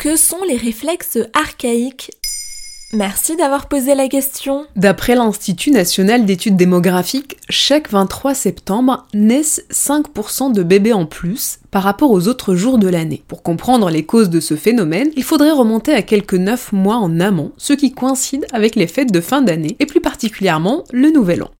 Que sont les réflexes archaïques Merci d'avoir posé la question. D'après l'Institut national d'études démographiques, chaque 23 septembre naissent 5% de bébés en plus par rapport aux autres jours de l'année. Pour comprendre les causes de ce phénomène, il faudrait remonter à quelques 9 mois en amont, ce qui coïncide avec les fêtes de fin d'année et plus particulièrement le Nouvel An.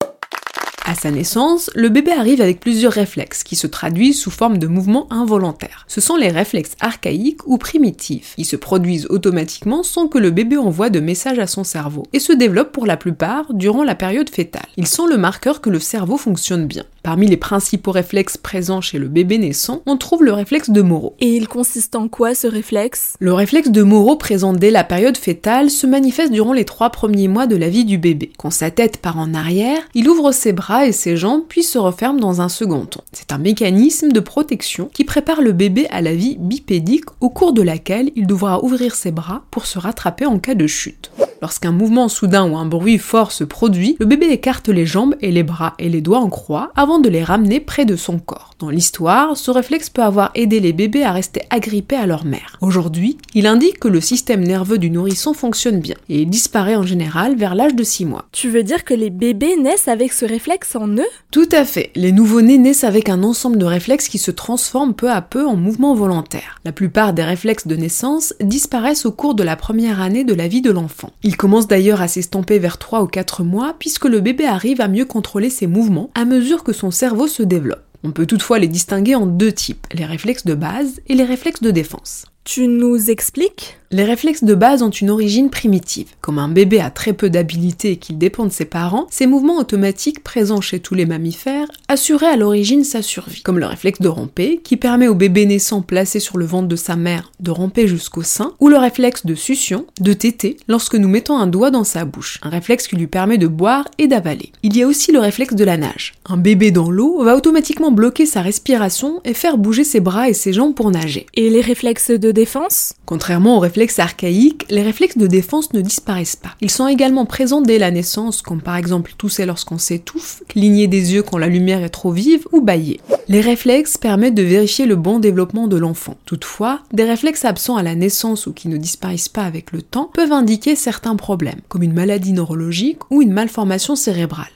À sa naissance, le bébé arrive avec plusieurs réflexes qui se traduisent sous forme de mouvements involontaires. Ce sont les réflexes archaïques ou primitifs. Ils se produisent automatiquement sans que le bébé envoie de messages à son cerveau et se développent pour la plupart durant la période fétale. Ils sont le marqueur que le cerveau fonctionne bien. Parmi les principaux réflexes présents chez le bébé naissant, on trouve le réflexe de Moreau. Et il consiste en quoi ce réflexe? Le réflexe de Moreau présent dès la période fétale se manifeste durant les trois premiers mois de la vie du bébé. Quand sa tête part en arrière, il ouvre ses bras et ses jambes puis se referment dans un second temps. C'est un mécanisme de protection qui prépare le bébé à la vie bipédique au cours de laquelle il devra ouvrir ses bras pour se rattraper en cas de chute. Lorsqu'un mouvement soudain ou un bruit fort se produit, le bébé écarte les jambes et les bras et les doigts en croix avant de les ramener près de son corps. Dans l'histoire, ce réflexe peut avoir aidé les bébés à rester agrippés à leur mère. Aujourd'hui, il indique que le système nerveux du nourrisson fonctionne bien et il disparaît en général vers l'âge de 6 mois. Tu veux dire que les bébés naissent avec ce réflexe en eux? Tout à fait. Les nouveau-nés naissent avec un ensemble de réflexes qui se transforment peu à peu en mouvements volontaires. La plupart des réflexes de naissance disparaissent au cours de la première année de la vie de l'enfant. Il commence d'ailleurs à s'estomper vers 3 ou 4 mois puisque le bébé arrive à mieux contrôler ses mouvements à mesure que son cerveau se développe. On peut toutefois les distinguer en deux types, les réflexes de base et les réflexes de défense. Tu nous expliques Les réflexes de base ont une origine primitive. Comme un bébé a très peu d'habileté et qu'il dépend de ses parents, ces mouvements automatiques présents chez tous les mammifères assuraient à l'origine sa survie. Comme le réflexe de ramper, qui permet au bébé naissant placé sur le ventre de sa mère de ramper jusqu'au sein, ou le réflexe de succion, de téter, lorsque nous mettons un doigt dans sa bouche, un réflexe qui lui permet de boire et d'avaler. Il y a aussi le réflexe de la nage. Un bébé dans l'eau va automatiquement bloquer sa respiration et faire bouger ses bras et ses jambes pour nager. Et les réflexes de défense? Contrairement aux réflexes archaïques, les réflexes de défense ne disparaissent pas. Ils sont également présents dès la naissance, comme par exemple tousser lorsqu'on s'étouffe, cligner des yeux quand la lumière est trop vive ou bailler. Les réflexes permettent de vérifier le bon développement de l'enfant. Toutefois, des réflexes absents à la naissance ou qui ne disparaissent pas avec le temps peuvent indiquer certains problèmes, comme une maladie neurologique ou une malformation cérébrale.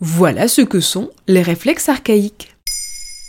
Voilà ce que sont les réflexes archaïques.